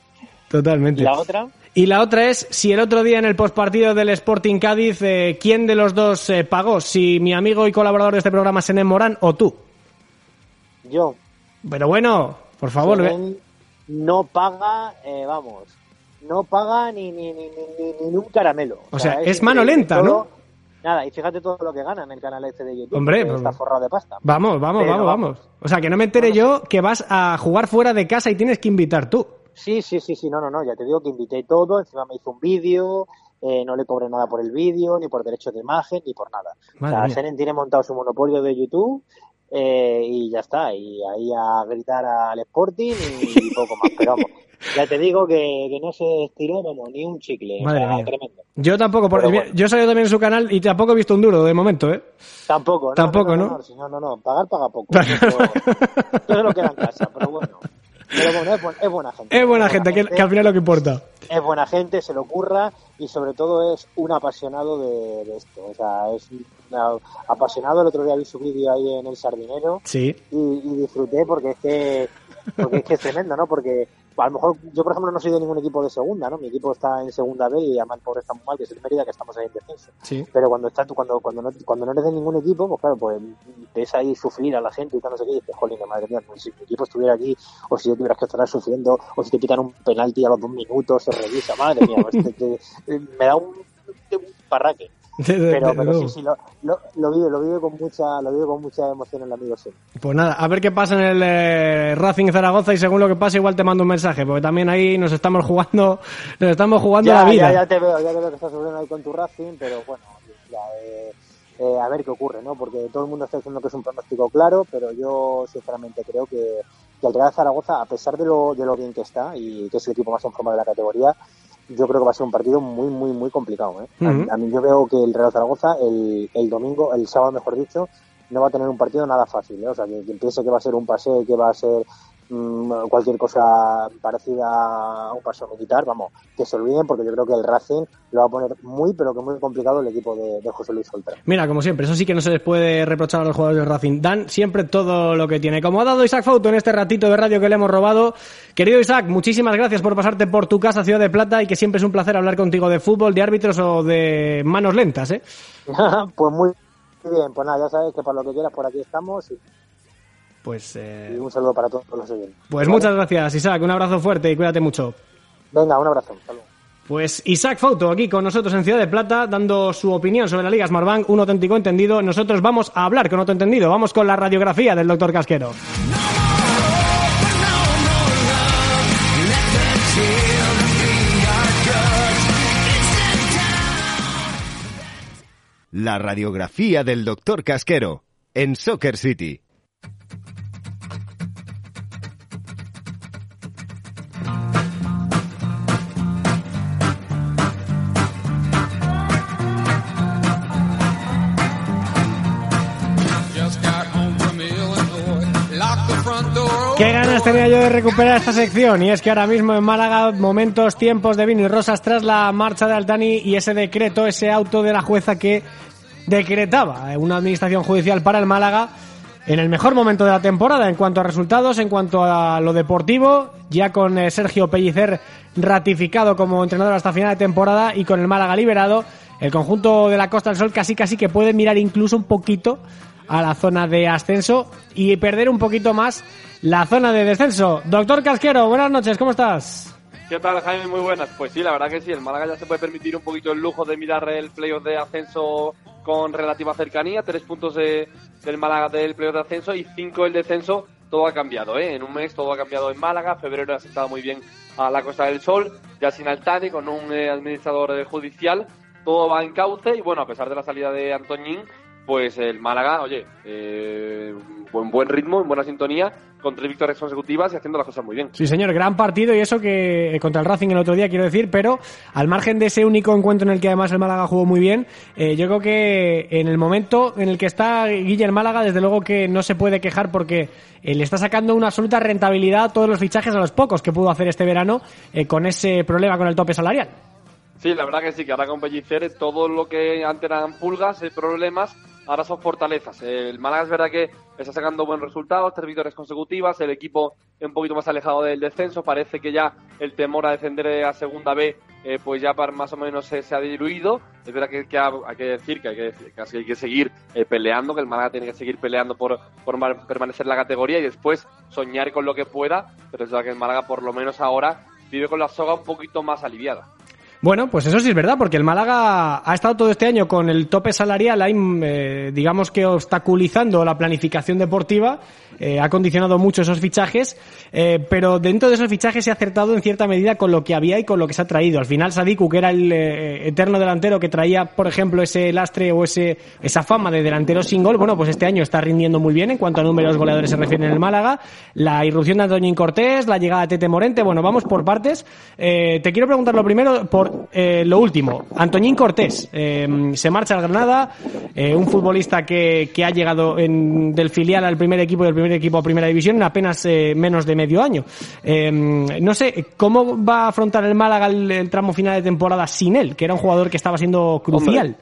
[SPEAKER 2] totalmente.
[SPEAKER 6] ¿Y la otra?
[SPEAKER 2] Y la otra es, si el otro día en el postpartido del Sporting Cádiz, eh, ¿quién de los dos eh, pagó? Si mi amigo y colaborador de este programa, Senem Morán, o tú.
[SPEAKER 6] Yo.
[SPEAKER 2] Pero bueno, por favor, ve-
[SPEAKER 4] no paga, eh, vamos, no paga ni, ni, ni, ni, ni un caramelo.
[SPEAKER 2] O sea, es mano lenta, ¿no?
[SPEAKER 4] Nada, y fíjate todo lo que gana en el canal este de YouTube.
[SPEAKER 2] Hombre, pues-
[SPEAKER 4] está forrado de pasta.
[SPEAKER 2] Vamos, vamos,
[SPEAKER 4] Pero
[SPEAKER 2] vamos, vamos. O sea, que no me entere yo que vas a jugar fuera de casa y tienes que invitar tú.
[SPEAKER 4] Sí, sí, sí, sí, no, no, no, ya te digo que invité todo, encima me hizo un vídeo, eh, no le cobré nada por el vídeo, ni por derechos de imagen, ni por nada.
[SPEAKER 2] Madre
[SPEAKER 4] o sea,
[SPEAKER 2] mía.
[SPEAKER 4] Senen tiene montado su monopolio de YouTube eh, y ya está, y ahí a gritar al Sporting y poco más, pero vamos, ya te digo que, que no se estiró, vamos, ni un chicle,
[SPEAKER 2] Madre mía.
[SPEAKER 4] tremendo.
[SPEAKER 2] Yo tampoco, porque
[SPEAKER 4] bueno.
[SPEAKER 2] yo he salido también en su canal y tampoco he visto un duro de momento, ¿eh?
[SPEAKER 4] Tampoco, no,
[SPEAKER 2] Tampoco,
[SPEAKER 4] no,
[SPEAKER 2] ¿no?
[SPEAKER 4] no, no, no, no, pagar paga poco, eso lo queda en casa, pero bueno. Pero bueno, es, bu- es buena gente.
[SPEAKER 2] Es buena gente, que, que al final es lo que importa.
[SPEAKER 4] es buena gente, se lo curra y sobre todo es un apasionado de, de esto. O sea, es apasionado. El otro día vi su vídeo ahí en el Sardinero
[SPEAKER 2] Sí.
[SPEAKER 4] y, y disfruté porque es que porque es que es tremendo, ¿no? Porque a lo mejor yo, por ejemplo, no soy de ningún equipo de segunda, ¿no? Mi equipo está en segunda B y además el pobre está muy mal, que es el Mérida, que estamos ahí en descenso.
[SPEAKER 2] Sí.
[SPEAKER 4] Pero cuando está tú, cuando, cuando no, cuando no eres de ningún equipo, pues claro, pues ves ahí sufrir a la gente y tal, no sé qué, y dices, jolín, madre mía, pues si mi equipo estuviera aquí, o si yo tuvieras que estar sufriendo, o si te pitan un penalti a los dos minutos, se revisa, madre mía, pues te- te- me da un, un parraque. Pero, sí, sí, lo, lo, lo vive, lo vive con mucha, lo vive con mucha emoción el amigo sí.
[SPEAKER 2] Pues nada, a ver qué pasa en el eh, Racing Zaragoza y según lo que pase igual te mando un mensaje, porque también ahí nos estamos jugando, nos estamos jugando
[SPEAKER 4] Ya,
[SPEAKER 2] la vida.
[SPEAKER 4] ya, ya te veo, ya te veo que estás sufriendo ahí con tu Racing, pero bueno, ya, eh, eh, a ver qué ocurre, ¿no? Porque todo el mundo está diciendo que es un pronóstico claro, pero yo sinceramente creo que, que el Real Zaragoza, a pesar de lo, de lo bien que está y que es el equipo más en forma de la categoría, yo creo que va a ser un partido muy, muy, muy complicado. ¿eh? A-
[SPEAKER 2] Ujú.
[SPEAKER 4] a, mí yo veo que el Real Zaragoza el, el domingo, el sábado mejor dicho, no va a tener un partido nada fácil. ¿eh? O sea, que quien piense que va a ser un paseo, que va a ser mm, cualquier cosa parecida a un paseo militar, vamos, que se olviden porque yo creo que el Racing lo va a poner muy, pero que muy complicado el equipo de, de José Luis Soltera.
[SPEAKER 2] Mira, como siempre, eso sí que no se les puede reprochar a los jugadores del Racing. Dan siempre todo lo que tiene. Como ha dado Isaac Fauto en este ratito de radio que le hemos robado. Querido Isaac, muchísimas gracias por pasarte por tu casa, Ciudad de Plata, y que siempre es un placer hablar contigo de fútbol, de árbitros o de manos lentas, ¿eh?
[SPEAKER 4] pues muy bien, pues nada, ya sabes que para lo que quieras por aquí estamos y,
[SPEAKER 2] Pues,
[SPEAKER 4] y
[SPEAKER 2] eh,
[SPEAKER 4] un saludo para todos los oyentes.
[SPEAKER 2] pues
[SPEAKER 4] ¿Vale?
[SPEAKER 2] muchas gracias, Isaac. Un abrazo fuerte y cuídate mucho.
[SPEAKER 4] Venga, un abrazo. luego.
[SPEAKER 2] Pues Isaac Fauto aquí con nosotros en Ciudad de Plata dando su opinión sobre la Liga Smartbank, un auténtico entendido. Nosotros vamos a hablar con otro entendido. Vamos con la radiografía del doctor Casquero.
[SPEAKER 1] La radiografía del doctor Casquero en Soccer City.
[SPEAKER 2] Ganas tenía yo de recuperar esta sección y es que ahora mismo en Málaga momentos, tiempos de vino y rosas tras la marcha de Altani y ese decreto, ese auto de la jueza que decretaba una administración judicial para el Málaga en el mejor momento de la temporada en cuanto a resultados, en cuanto a lo deportivo, ya con eh, Sergio Pellicer ratificado como entrenador hasta final de temporada y con el Málaga liberado, el conjunto de la Costa del Sol casi casi que puede mirar incluso un poquito a la zona de ascenso y perder un poquito más la zona de descenso. Doctor Casquero, buenas noches, ¿cómo estás?
[SPEAKER 7] ¿Qué tal, Jaime? Muy buenas. Pues sí, la verdad que sí, el Málaga ya se puede permitir un poquito el lujo de mirar el playoff de ascenso con relativa cercanía. Tres puntos de- del Málaga del playoff de ascenso y cinco el descenso. Todo ha cambiado, ¿eh? En un mes todo ha cambiado en Málaga. Febrero ha sentado muy bien a la Costa del Sol, ya sin Altani, con un eh, administrador eh, judicial. Todo va en cauce y bueno, a pesar de la salida de Antoñín, pues el Málaga, oye, eh, buen, buen ritmo, en buena sintonía, con tres victorias consecutivas y haciendo las cosas muy bien.
[SPEAKER 2] Sí, señor, gran partido y eso que eh, contra el Racing el otro día, quiero decir, pero al margen de ese único encuentro en el que además el Málaga jugó muy bien, eh, yo creo que en el momento en el que está Guillermo Málaga, desde luego que no se puede quejar porque eh, le está sacando una absoluta rentabilidad a todos los fichajes a los pocos que pudo hacer este verano eh, con ese problema con el tope salarial.
[SPEAKER 7] Sí, la verdad que sí, que ahora con Pellicer todo lo que antes eran pulgas, eh, problemas, ahora son fortalezas. El Málaga es verdad que está sacando buenos resultados, tres victorias consecutivas, el equipo un poquito más alejado del descenso, parece que ya el temor a descender a segunda B eh, pues ya más o menos se, se ha diluido. Es verdad que, que ha- hay que decir que hay que, que hay que seguir eh, peleando, que el Málaga tiene que seguir peleando por, por ma- permanecer en la categoría y después soñar con lo que pueda, pero es verdad que el Málaga por lo menos ahora vive con la soga un poquito más aliviada.
[SPEAKER 2] Bueno, pues eso sí es verdad, porque el Málaga ha estado todo este año con el tope salarial ahí, eh, digamos que obstaculizando la planificación deportiva, eh, ha condicionado mucho esos fichajes, eh, pero dentro de esos fichajes se ha acertado en cierta medida con lo que había y con lo que se ha traído. Al final Sadiku, que era el eh, eterno delantero que traía, por ejemplo, ese lastre o ese esa fama de delantero sin gol, bueno, pues este año está rindiendo muy bien en cuanto a números goleadores se refiere en el Málaga. La irrupción de Antoñín Cortés, la llegada de Tete Morente, bueno, vamos por partes. Eh, te quiero preguntar lo primero por eh, lo último. Antoñín Cortés eh, se marcha al Granada, un futbolista que, que ha llegado en- del filial al primer equipo del primer equipo a primera división en apenas eh, menos de medio año. Eh, no sé, ¿cómo va a afrontar el Málaga el, el tramo final de temporada sin él, que era un jugador que estaba siendo crucial?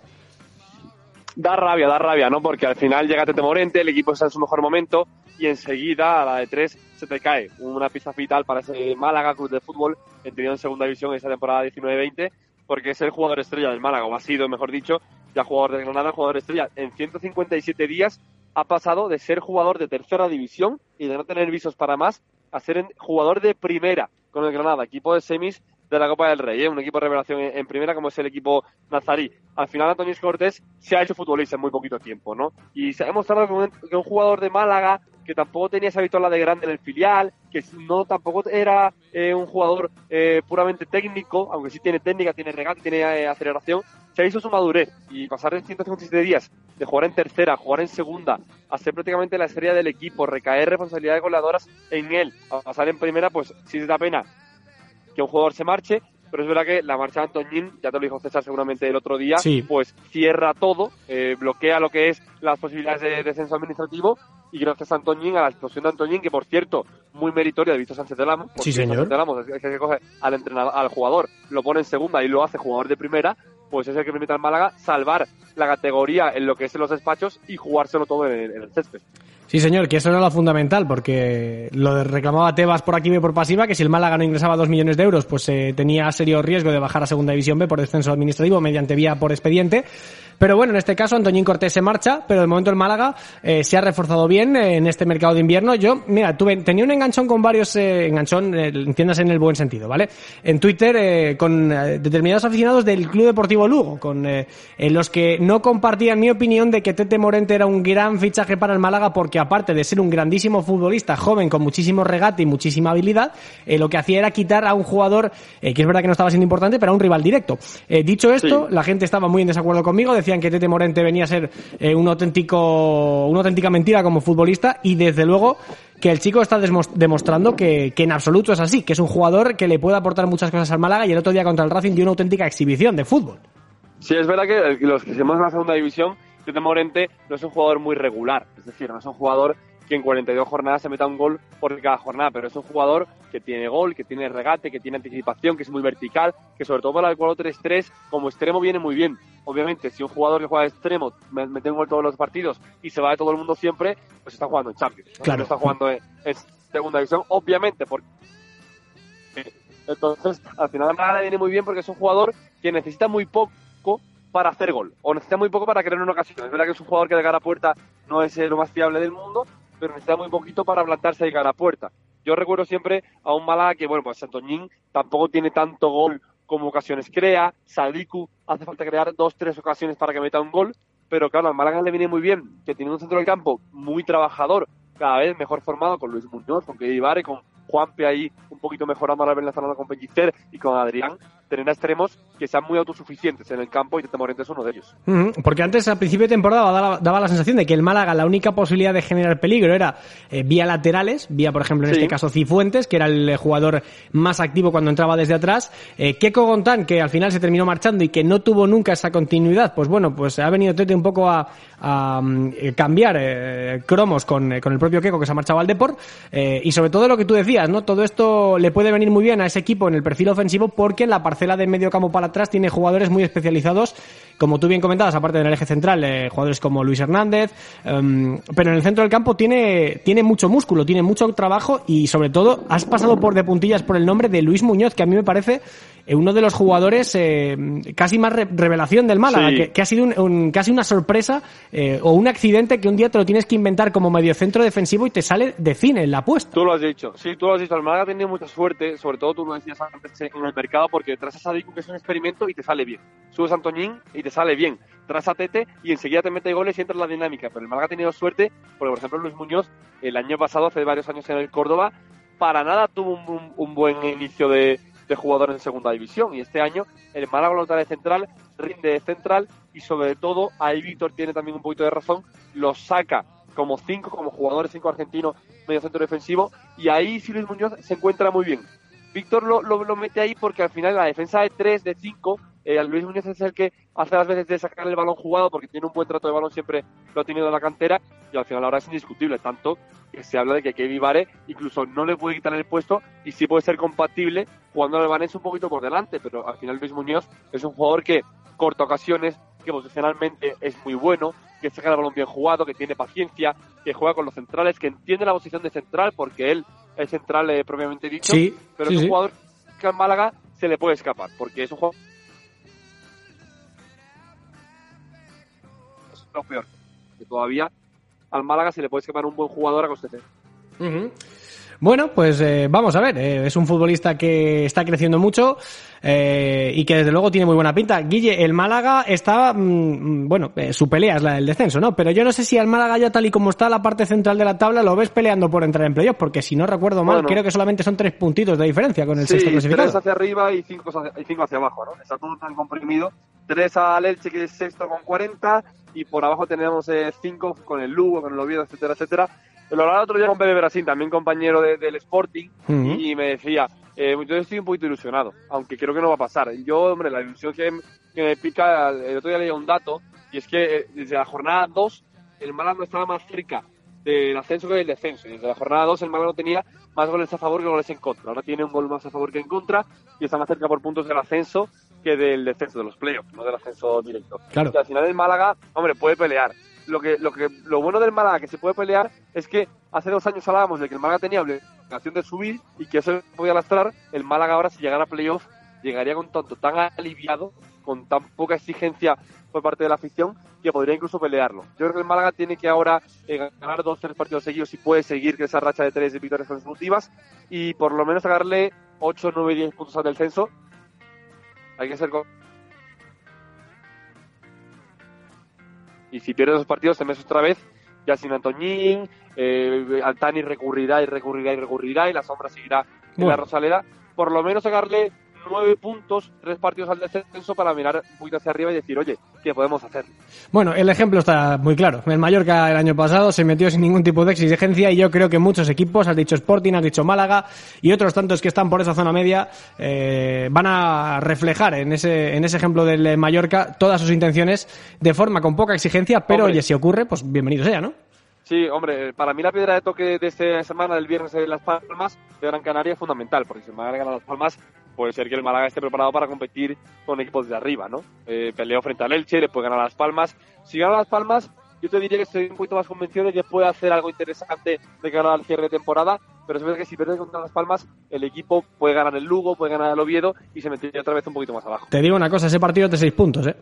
[SPEAKER 7] Da rabia, da rabia, ¿no? Porque al final llega Tete Morente, el equipo está en su mejor momento y enseguida a la de tres se te cae una pieza vital para ese Málaga Club de Fútbol, entendido en segunda división esa temporada 19-20, porque es el jugador estrella del Málaga, o ha sido, mejor dicho, ya jugador de Granada, jugador estrella. En 157 días ha pasado de ser jugador de tercera división y de no tener visos para más a ser jugador de primera con el Granada, equipo de semis de la Copa del Rey, ¿eh? un equipo de revelación en, primera como es el equipo nazarí. Al final Antonio Cortés se ha hecho futbolista en muy poquito tiempo, ¿no? Y se ha demostrado que un, jugador de Málaga que tampoco tenía esa victoria de grande en el filial, que no tampoco era eh, un jugador eh, puramente técnico, aunque sí tiene técnica, tiene regate, tiene eh, aceleración, se ha hizo su madurez y pasar en 157 días de jugar en tercera, jugar en segunda, a ser prácticamente la estrella del equipo, recaer responsabilidades goleadoras en él, a pasar en primera, pues sí da pena que un jugador se marche, pero es verdad que la marcha de Antoñín, ya te lo dijo César seguramente el otro día,
[SPEAKER 2] Sí.
[SPEAKER 7] pues cierra todo, eh, bloquea lo que es las posibilidades de descenso administrativo y gracias a Antoñín, a la explosión de Antoñín, que por cierto, muy meritoria de Víctor Sánchez de Lamos,
[SPEAKER 2] Sí, señor.
[SPEAKER 7] Sánchez de Lamos es que coge al entrenador, al jugador, lo pone en segunda y lo hace jugador de primera, pues es el que permite al Málaga salvar la categoría en lo que es en los despachos y jugárselo todo en el, césped.
[SPEAKER 2] Sí, señor, que eso era lo fundamental, porque lo reclamaba Tebas por activa y por pasiva, que si el Málaga no ingresaba dos millones de euros, pues eh, tenía serio riesgo de bajar a Segunda División B por descenso administrativo mediante vía por expediente. Pero bueno, en este caso Antoñín Cortés se marcha, pero de momento el Málaga eh, se ha reforzado bien eh, en este mercado de invierno. Yo, mira, tuve, tenía un enganchón con varios, eh, enganchón, eh, entiendas en el buen sentido, ¿vale? En Twitter con determinados aficionados del Club Deportivo Lugo, con en los que no compartían mi opinión de que Tete Morente era un gran fichaje para el Málaga porque aparte de ser un grandísimo futbolista, joven, con muchísimo regate y muchísima habilidad, lo que hacía era quitar a un jugador que es verdad que no estaba siendo importante, pero a un rival directo. Dicho esto, la gente estaba muy en desacuerdo conmigo, decían que Tete Morente venía a ser eh, un auténtico, una auténtica mentira como futbolista y desde luego que el chico está demostrando que, que en absoluto es así, que es un jugador que le puede aportar muchas cosas al Málaga y el otro día contra el Racing dio una auténtica exhibición de fútbol.
[SPEAKER 7] Sí, es verdad que los que seguimos en la segunda división, Tete Morente no es un jugador muy regular. Es decir, no es un jugador que en 42 jornadas se meta un gol por cada jornada, pero es un jugador que tiene gol, que tiene regate, que tiene anticipación, que es muy vertical, que sobre todo para el 4-3-3 como extremo viene muy bien. Obviamente, si un jugador que juega de extremo me- mete un gol todos los partidos y se va de todo el mundo siempre, pues está jugando en Champions. ¿no?
[SPEAKER 2] Claro.
[SPEAKER 7] No está jugando en, en segunda división, obviamente, porque entonces, al final a Málaga le viene muy bien porque es un jugador que necesita muy poco para hacer gol, o necesita muy poco para crear una ocasión. Es verdad que es un jugador que de cara a puerta no es eh, lo más fiable del mundo, pero necesita muy poquito para plantarse de cara a puerta. Yo recuerdo siempre a un Málaga que, bueno, pues Santoñín tampoco tiene tanto gol como ocasiones crea, Sadiku hace falta crear dos, tres ocasiones para que meta un gol, pero claro, al Málaga le viene muy bien que tiene un centro del campo muy trabajador, cada vez mejor formado con Luis Muñoz, con Ibarre, con Juanpe ahí un poquito mejorando la venezolana con Pellicer y con Adrián, tener a extremos que sean muy autosuficientes en el campo y Tete Morente es uno de ellos.
[SPEAKER 2] Porque antes, al principio de temporada, daba, daba la sensación de que el Málaga la única posibilidad de generar peligro era eh, vía laterales, vía, por ejemplo, en
[SPEAKER 7] Sí.
[SPEAKER 2] este caso Cifuentes, que era el eh, jugador más activo cuando entraba desde atrás. Eh, Keko Gontán, que al final se terminó marchando y que no tuvo nunca esa continuidad, pues bueno, pues ha venido Tete un poco a, a, mm, eh, cambiar eh, cromos con, con el propio Keko que se ha marchado al Deport. y sobre todo lo que tú decías, ¿no? Todo esto le puede venir muy bien a ese equipo en el perfil ofensivo porque en la parcela de medio campo para atrás tiene jugadores muy especializados, como tú bien comentabas, aparte del eje central, eh, jugadores como Luis Hernández, em, pero en el centro del campo tiene, tiene mucho músculo, tiene mucho trabajo y sobre todo has pasado por de puntillas por el nombre de Luis Muñoz, que a mí me parece uno de los jugadores eh, casi más re- revelación del Málaga,
[SPEAKER 7] Sí.
[SPEAKER 2] que, que ha sido un- un- casi una sorpresa eh, o un accidente que un día te lo tienes que inventar como mediocentro defensivo y te sale de cine en la apuesta.
[SPEAKER 7] Tú lo has dicho, sí, tú lo has dicho. El Málaga ha tenido mucha suerte, sobre todo tú lo decías antes en el mercado, porque traes a Sadiku, que es un experimento, y te sale bien. Subes a Antoñín y te sale bien. Traes a Tete y enseguida te mete goles y entra en la dinámica. Pero el Málaga ha tenido suerte, porque por ejemplo Luis Muñoz, el año pasado, hace varios años en el Córdoba, para nada tuvo un, un- un buen inicio de, de jugador en segunda división. Y este año el Málaga lo de central, rinde de central, y sobre todo, ahí Víctor tiene también un poquito de razón, lo saca como cinco, como jugadores cinco argentinos, medio centro defensivo, y ahí sí Luis Muñoz se encuentra muy bien. Víctor lo, lo, lo mete ahí porque al final la defensa de tres, de cinco, eh, Luis Muñoz es el que hace las veces de sacar el balón jugado porque tiene un buen trato de balón, siempre lo ha tenido en la cantera, y al final ahora es indiscutible, tanto que se habla de que Kevin Vare incluso no le puede quitar el puesto y sí puede ser compatible jugando al Vanessa un poquito por delante, pero al final Luis Muñoz es un jugador que corta ocasiones, que posicionalmente es muy bueno, que saca el balón bien jugado, que tiene paciencia, que juega con los centrales, que entiende la posición de central, porque él es central eh, propiamente dicho,
[SPEAKER 2] Sí,
[SPEAKER 7] pero
[SPEAKER 2] sí,
[SPEAKER 7] es un
[SPEAKER 2] sí.
[SPEAKER 7] jugador que al Málaga se le puede escapar, porque es un jugador es lo peor, que todavía al Málaga se le puede escapar un buen jugador a coste.
[SPEAKER 2] Ujú. Bueno, pues eh, vamos a ver. eh, es un futbolista que está creciendo mucho eh, y que desde luego tiene muy buena pinta. Guille, el Málaga está, mm, bueno, eh, su pelea es la del descenso, ¿no? Pero yo no sé si al Málaga ya tal y como está la parte central de la tabla lo ves peleando por entrar en playoff, porque si no recuerdo mal,
[SPEAKER 7] Bueno.
[SPEAKER 2] creo que solamente son tres puntitos de diferencia con el
[SPEAKER 7] Sí,
[SPEAKER 2] sexto
[SPEAKER 7] tres
[SPEAKER 2] clasificado.
[SPEAKER 7] hacia arriba y cinco hacia, y cinco hacia abajo, ¿no? Está todo tan comprimido. Tres al Elche, que es sexto con 40, y por abajo tenemos eh, cinco con el Lugo, con el Oviedo, etcétera, etcétera. Lo hablaba otro día con Pepe Brasín, también compañero de- del Sporting,
[SPEAKER 2] Ujú.
[SPEAKER 7] y me decía, eh, yo estoy un poquito ilusionado, aunque creo que no va a pasar. Yo, hombre, la ilusión que, que me pica, el otro día leía un dato, y es que eh, desde la jornada 2, el Málaga no estaba más cerca del ascenso que del descenso. Desde la jornada 2 el Málaga no tenía más goles a favor que goles en contra. Ahora tiene un gol más a favor que en contra y está más cerca por puntos del ascenso que del descenso, de los playoffs, no del ascenso directo.
[SPEAKER 2] Claro.
[SPEAKER 7] Y al final el Málaga, hombre, puede pelear. Lo que, lo que, lo bueno del Málaga que se puede pelear es que hace dos años hablábamos de que el Málaga tenía obligación de subir y que eso podía lastrar. El Málaga ahora, si llegara a playoff, llegaría con tanto tan aliviado, con tan poca exigencia por parte de la afición, que podría incluso pelearlo. Yo creo que el Málaga tiene que ahora eh, ganar dos tres partidos seguidos y puede seguir que esa racha de tres victorias consecutivas y por lo menos sacarle 8, 9, 10 puntos al descenso. Hay que ser y si pierde esos partidos te metes otra vez ya sin Antoñín eh, Altani recurrirá y recurrirá y recurrirá y la sombra seguirá en la
[SPEAKER 2] Bueno.
[SPEAKER 7] Rosaleda por lo menos sacarle nueve puntos tres partidos al descenso para mirar un poquito hacia arriba y decir oye ¿qué podemos hacer?
[SPEAKER 2] Bueno, el ejemplo está muy claro. El Mallorca el año pasado se metió sin ningún tipo de exigencia y yo creo que muchos equipos, has dicho Sporting, has dicho Málaga y otros tantos que están por esa zona media, eh, van a reflejar en ese, en ese ejemplo del Mallorca todas sus intenciones de forma con poca exigencia, pero
[SPEAKER 7] Hombre.
[SPEAKER 2] oye, si ocurre, pues bienvenido sea, ¿no?
[SPEAKER 7] Sí, hombre, para mí la piedra de toque de esta semana, del viernes de Las Palmas, de Gran Canaria, es fundamental, porque si el Málaga gana Las Palmas, puede ser que el Málaga esté preparado para competir con equipos de arriba, ¿no? Eh, peleó frente al Elche, puede ganar Las Palmas. Si gana Las Palmas, yo te diría que estoy un poquito más convencido de que puede hacer algo interesante de ganar al cierre de temporada, pero es verdad que si pierde contra Las Palmas, el equipo puede ganar el Lugo, puede ganar el Oviedo y se metería otra vez un poquito más abajo.
[SPEAKER 2] Te digo una cosa, ese partido es de seis puntos, ¿eh?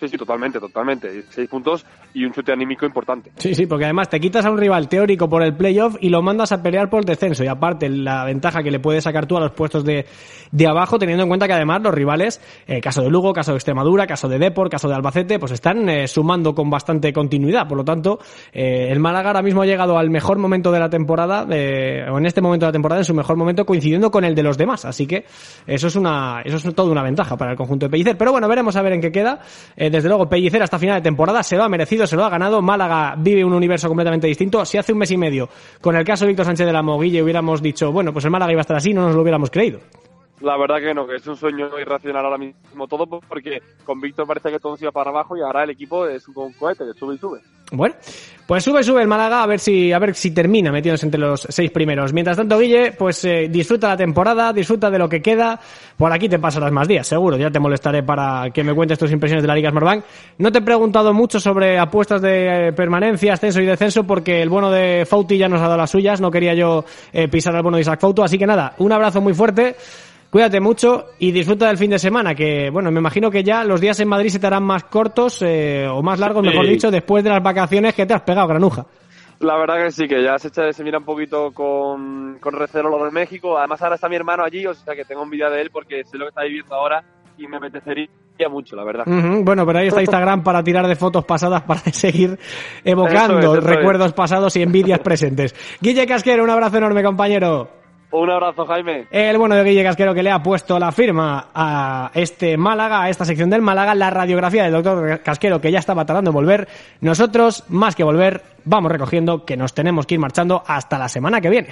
[SPEAKER 7] Sí, sí, totalmente, totalmente. Seis puntos y un chute anímico importante.
[SPEAKER 2] Sí, sí, porque además te quitas a un rival teórico por el playoff y lo mandas a pelear por el descenso. Y aparte, la ventaja que le puedes sacar tú a los puestos de, de abajo, teniendo en cuenta que además los rivales, eh, caso de Lugo, caso de Extremadura, caso de Depor, caso de Albacete, pues están eh, sumando con bastante continuidad. Por lo tanto, eh, el Málaga ahora mismo ha llegado al mejor momento de la temporada, o en este momento de la temporada, en su mejor momento, coincidiendo con el de los demás. Así que eso es una, eso es toda una ventaja para el conjunto de Pellicer. Pero bueno, veremos a ver en qué queda. Desde luego, Pellicer hasta final de temporada se lo ha merecido, se lo ha ganado. Málaga vive un universo completamente distinto. Si hace un mes y medio, con el caso de Víctor Sánchez de la Moguille, hubiéramos dicho, bueno, pues el Málaga iba a estar así, no nos lo hubiéramos creído.
[SPEAKER 7] La verdad que no, que es un sueño irracional ahora mismo todo, porque con Víctor parece que todo se iba para abajo y ahora el equipo es un cohete que sube y sube.
[SPEAKER 2] Bueno, pues sube, sube el Málaga a ver si, a ver si termina metiéndose entre los seis primeros. Mientras tanto, Guille, pues eh, disfruta la temporada, disfruta de lo que queda. Por aquí te pasarás más días, seguro. Ya te molestaré para que me cuentes tus impresiones de la Liga Smartbank. No te he preguntado mucho sobre apuestas de eh, permanencia, ascenso y descenso, porque el bono de Fauti ya nos ha dado las suyas. No quería yo eh, pisar el bono de Isaac Fauto. Así que nada, un abrazo muy fuerte. Cuídate mucho y disfruta del fin de semana, que bueno, me imagino que ya los días en Madrid se te harán más cortos eh, o más largos, mejor
[SPEAKER 7] Sí.
[SPEAKER 2] dicho, después de las vacaciones que te has pegado, granuja.
[SPEAKER 7] La verdad que sí, que ya se, echa- se mira un poquito con, con recelo lo de México. Además, ahora está mi hermano allí, o sea que tengo envidia de él porque sé lo que está viviendo ahora y me apetecería mucho, la verdad.
[SPEAKER 2] Ujú, Bueno, pero ahí está Instagram para tirar de fotos pasadas para seguir evocando
[SPEAKER 7] Eso es, eso
[SPEAKER 2] recuerdos pasados y envidias presentes. Guille Casquero, un abrazo enorme, compañero.
[SPEAKER 7] Un abrazo, Jaime.
[SPEAKER 2] El bueno de Guille Casquero que le ha puesto la firma a este Málaga, a esta sección del Málaga, la radiografía del doctor Casquero que ya estaba tardando en volver. Nosotros, más que volver, vamos recogiendo que nos tenemos que ir marchando hasta la semana que viene.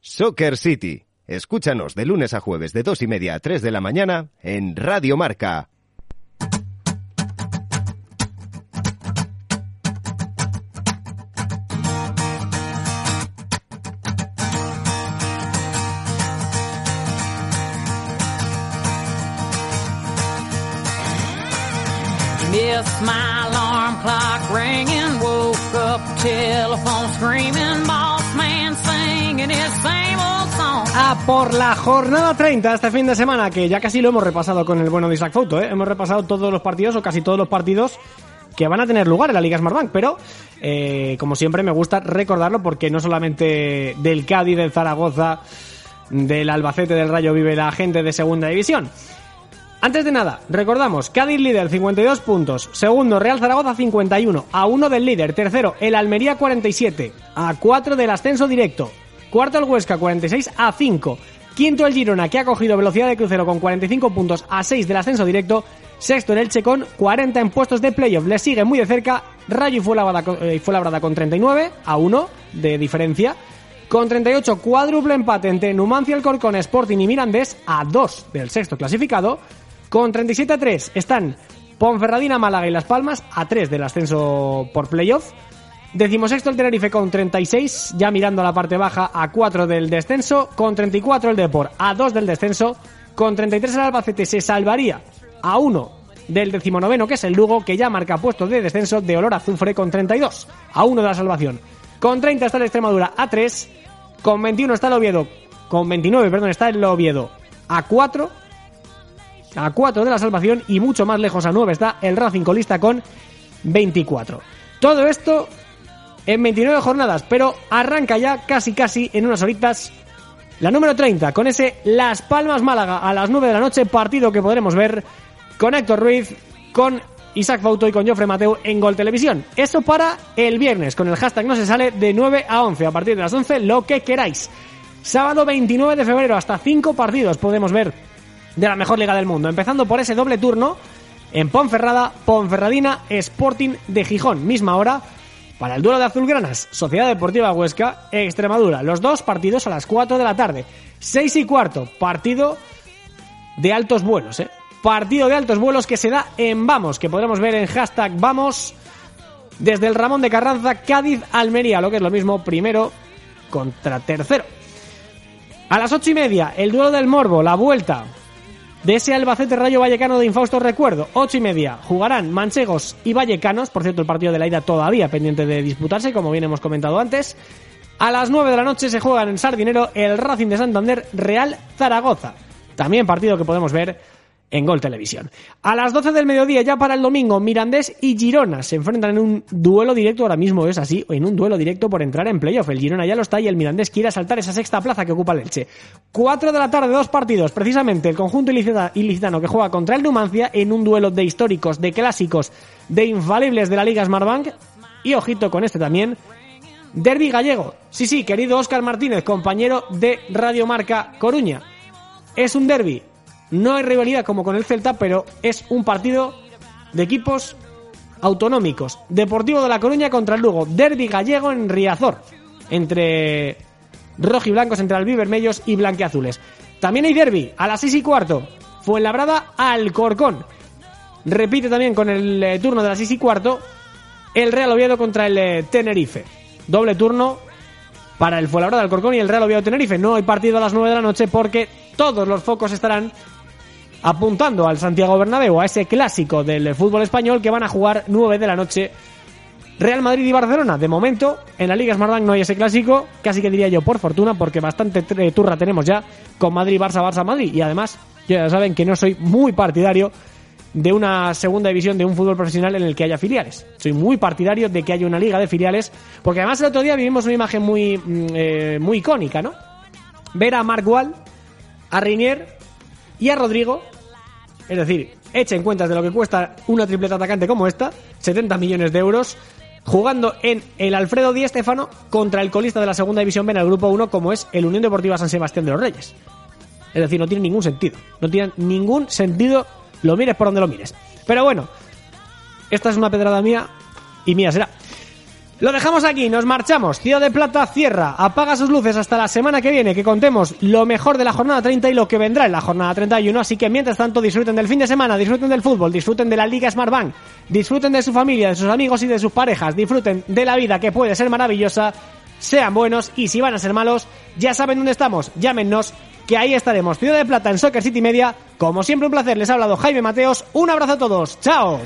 [SPEAKER 1] Soccer City. Escúchanos de lunes a jueves de dos y media a 3 de la mañana en Radio Marca.
[SPEAKER 8] Missed my alarm clock ringing, woke up telephone screaming, boss
[SPEAKER 2] A por la jornada 30 este fin de semana, que ya casi lo hemos repasado con el bueno de Isaac Foto, ¿eh? Hemos repasado todos los partidos o casi todos los partidos que van a tener lugar en la Liga Smartbank, pero eh, como siempre me gusta recordarlo porque no solamente del Cádiz, del Zaragoza, del Albacete, del Rayo vive la gente de segunda división. Antes de nada, recordamos, Cádiz líder 52 puntos, segundo Real Zaragoza 51, a 1 del líder, tercero el Almería 47, a 4 del ascenso directo, cuarto el Huesca 46 a 5, quinto el Girona que ha cogido velocidad de crucero con 45 puntos. A 6 del ascenso directo, sexto el Elche con 40 en puestos de playoff, le sigue muy de cerca Rayo y Fuenlabrada con- eh, Fuenlabrada con 39 a 1 de diferencia, con 38 cuádruple empate entre Numancia, Alcorcón, Sporting y Mirandés a 2 del sexto clasificado. Con 37 a 3 están Ponferradina, Málaga y Las Palmas a 3 del ascenso por playoff. Decimosexto el Tenerife con 36, ya mirando a la parte baja a 4 del descenso. Con 34 el Depor a 2 del descenso. Con 33 el Albacete se salvaría a 1 del decimonoveno que es el Lugo que ya marca puestos de descenso de olor a azufre con 32 a 1 de la salvación. Con 30 está el Extremadura a 3. Con 21 está el Oviedo. Con 29, perdón, está el Oviedo a 4 a 4 de la salvación y mucho más lejos a 9 está el Racing colista con 24. Todo esto en 29 jornadas, pero arranca ya casi casi en unas horitas la número 30 con ese Las Palmas Málaga a las 9 de la noche, partido que podremos ver con Héctor Ruiz, con Isaac Fauto y con Jofre Mateu en Gol Televisión. Eso para el viernes con el hashtag no se sale de 9 a 11 a partir de las 11 lo que queráis. Sábado 29 de febrero hasta 5 partidos podemos ver de la mejor liga del mundo, empezando por ese doble turno en Ponferrada, Ponferradina, Sporting de Gijón, misma hora para el duelo de azulgranas, Sociedad Deportiva Huesca, Extremadura. Los dos partidos a las 4 de la tarde. 6 y cuarto, partido de altos vuelos, ¿eh? Partido de altos vuelos que se da en Vamos, que podremos ver en hashtag Vamos desde el Ramón de Carranza, Cádiz, Almería, lo que es lo mismo, primero contra tercero. A las ocho y media, el duelo del Morbo, la vuelta de ese Albacete Rayo Vallecano de infausto recuerdo. Ocho y media jugarán Manchegos y Vallecanos. Por cierto, el partido de la ida todavía pendiente de disputarse, como bien hemos comentado antes. A las nueve de la noche se juegan en Sardinero el Racing de Santander Real Zaragoza. También partido que podemos ver en Gol Televisión. A las 12 del mediodía, ya para el domingo, Mirandés y Girona se enfrentan en un duelo directo, ahora mismo es así, en un duelo directo por entrar en playoff. El Girona ya lo está y el Mirandés quiere asaltar esa sexta plaza que ocupa el Elche. 4 de la tarde, dos partidos, precisamente el conjunto ilicita- ilicitano que juega contra el Numancia en un duelo de históricos, de clásicos, de infalibles de la Liga Smartbank. Y ojito con este también, Derby gallego. Sí, sí, querido Óscar Martínez, compañero de Radio Marca Coruña. Es un derby. No hay rivalidad como con el Celta, pero es un partido de equipos autonómicos. Deportivo de La Coruña contra el Lugo. Derby gallego en Riazor. Entre rojiblancos, entre albivermellos y blanqueazules. También hay derby a las seis y cuarto. Fuenlabrada Alcorcón. Repite también con el eh, turno de las seis y cuarto. El Real Oviedo contra el eh, Tenerife. Doble turno para el Fuenlabrada Alcorcón y el Real Oviedo Tenerife. No hay partido a las 9 de la noche porque todos los focos estarán apuntando al Santiago Bernabéu, a ese clásico del fútbol español que van a jugar 9 de la noche Real Madrid y Barcelona. De momento, en la Liga Smartbank no hay ese clásico, casi que diría yo por fortuna, porque bastante turra tenemos ya con Madrid, Barça, Barça, Madrid. Y además, ya saben que no soy muy partidario de una segunda división de un fútbol profesional en el que haya filiales. Soy muy partidario de que haya una liga de filiales, porque además el otro día vivimos una imagen muy, mm, eh, muy icónica, ¿no? Ver a Marc Wall, a Rinier y a Rodrigo, es decir, echen cuentas de lo que cuesta una tripleta atacante como esta, 70 millones de euros, jugando en el Alfredo Di Stéfano contra el colista de la segunda división B en el grupo 1 como es el Unión Deportiva San Sebastián de los Reyes. Es decir, no tiene ningún sentido. No tiene ningún sentido, lo mires por donde lo mires. Pero bueno, esta es una pedrada mía y mía será. Lo dejamos aquí, nos marchamos. Ciudad de Plata cierra, apaga sus luces hasta la semana que viene, que contemos lo mejor de la jornada 30 y lo que vendrá en la jornada 31. Así que mientras tanto, disfruten del fin de semana, disfruten del fútbol, disfruten de la Liga Smartbank, disfruten de su familia, de sus amigos y de sus parejas, disfruten de la vida que puede ser maravillosa. Sean buenos y si van a ser malos, ya saben dónde estamos. Llámenos, que ahí estaremos. Ciudad de Plata en Soccer City Media. Como siempre, un placer. Les ha hablado Jaime Mateos. Un abrazo a todos. ¡Chao!